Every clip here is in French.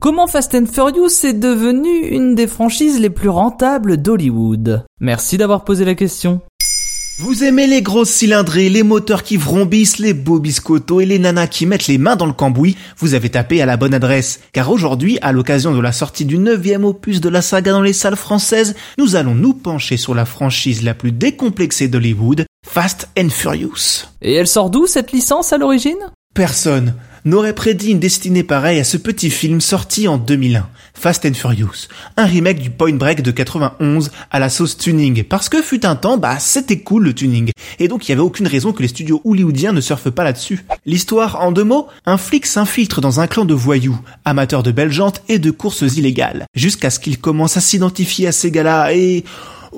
Comment Fast and Furious est devenu une des franchises les plus rentables d'Hollywood? Merci d'avoir posé la question. Vous aimez les grosses cylindrées, les moteurs qui vrombissent, les beaux biscottos et les nanas qui mettent les mains dans le cambouis? Vous avez tapé à la bonne adresse. Car aujourd'hui, à l'occasion de la sortie du neuvième opus de la saga dans les salles françaises, nous allons nous pencher sur la franchise la plus décomplexée d'Hollywood, Fast and Furious. Et elle sort d'où cette licence à l'origine? Personne n'aurait prédit une destinée pareille à ce petit film sorti en 2001, Fast and Furious, un remake du Point Break de 91 à la sauce tuning, parce que fut un temps, bah c'était cool le tuning, et donc il y avait aucune raison que les studios hollywoodiens ne surfent pas là-dessus. L'histoire, en deux mots, un flic s'infiltre dans un clan de voyous, amateurs de belles jantes et de courses illégales, jusqu'à ce qu'il commence à s'identifier à ces gars-là et...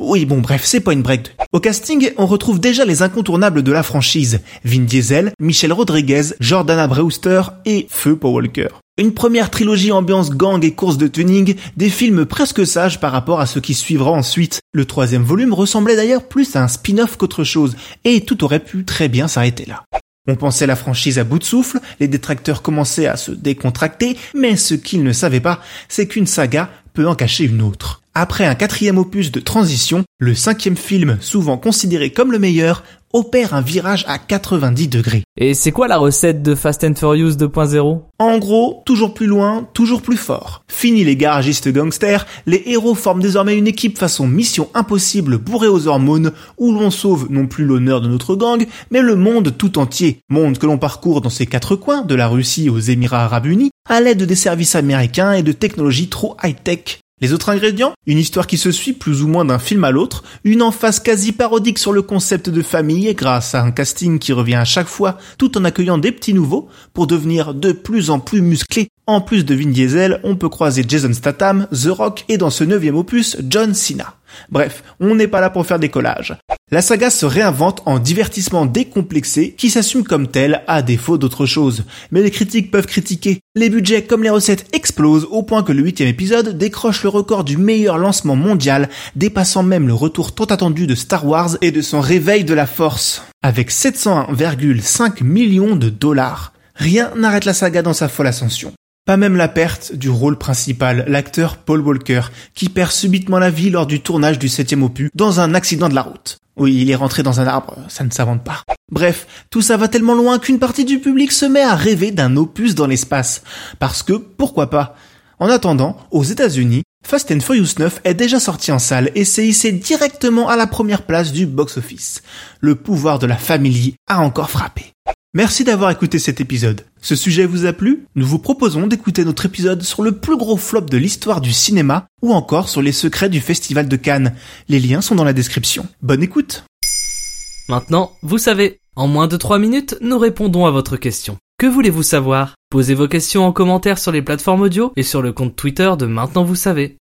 Oui, bon, bref, c'est Point Break. Au casting, on retrouve déjà les incontournables de la franchise. Vin Diesel, Michel Rodriguez, Jordana Brewster et Feu Paul Walker. Une première trilogie ambiance gang et course de tuning, des films presque sages par rapport à ce qui suivra ensuite. Le troisième volume ressemblait d'ailleurs plus à un spin-off qu'autre chose, et tout aurait pu très bien s'arrêter là. On pensait la franchise à bout de souffle, les détracteurs commençaient à se décontracter, mais ce qu'ils ne savaient pas, c'est qu'une saga peut en cacher une autre. Après un quatrième opus de transition, le cinquième film, souvent considéré comme le meilleur, opère un virage à 90 degrés. Et c'est quoi la recette de Fast and Furious 2.0 En gros, toujours plus loin, toujours plus fort. Fini les garagistes gangsters, les héros forment désormais une équipe façon mission impossible bourrée aux hormones, où l'on sauve non plus l'honneur de notre gang, mais le monde tout entier. Monde que l'on parcourt dans ses quatre coins, de la Russie aux Émirats Arabes Unis, à l'aide des services américains et de technologies trop high-tech. Les autres ingrédients? Une histoire qui se suit plus ou moins d'un film à l'autre, une emphase quasi parodique sur le concept de famille grâce à un casting qui revient à chaque fois tout en accueillant des petits nouveaux pour devenir de plus en plus musclés. En plus de Vin Diesel, on peut croiser Jason Statham, The Rock et dans ce neuvième opus, John Cena. Bref, on n'est pas là pour faire des collages. La saga se réinvente en divertissement décomplexé qui s'assume comme tel à défaut d'autre chose. Mais les critiques peuvent critiquer. Les budgets comme les recettes explosent au point que le huitième épisode décroche le record du meilleur lancement mondial, dépassant même le retour tant attendu de Star Wars et de son réveil de la force. Avec 701,5 millions de dollars. Rien n'arrête la saga dans sa folle ascension. Pas même la perte du rôle principal, l'acteur Paul Walker, qui perd subitement la vie lors du tournage du septième opus dans un accident de la route. Oui, il est rentré dans un arbre, ça ne s'invente pas. Bref, tout ça va tellement loin qu'une partie du public se met à rêver d'un opus dans l'espace. Parce que, pourquoi pas? En attendant, aux États-Unis, Fast and Furious 9 est déjà sorti en salle et s'est hissé directement à la première place du box-office. Le pouvoir de la famille a encore frappé. Merci d'avoir écouté cet épisode. Ce sujet vous a plu? Nous vous proposons d'écouter notre épisode sur le plus gros flop de l'histoire du cinéma ou encore sur les secrets du Festival de Cannes. Les liens sont dans la description. Bonne écoute Maintenant, vous savez, en moins de 3 minutes, nous répondons à votre question. Que voulez-vous savoir? Posez vos questions en commentaire sur les plateformes audio et sur le compte Twitter de Maintenant vous savez.